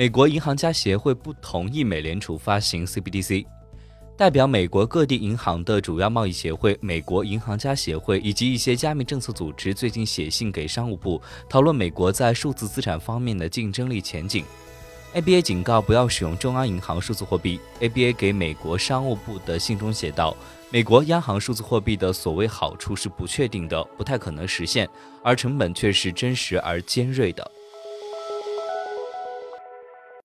美国银行家协会不同意美联储发行 cbdc 代表美国各地银行的主要贸易协会美国银行家协会以及一些加密政策组织最近写信给商务部讨论美国在数字资产方面的竞争力前景。Aba 警告不要使用中央银行数字货币。Aba 给美国商务部的信中写道美国央行数字货币的所谓好处是不确定的不太可能实现而成本却是真实而尖锐的。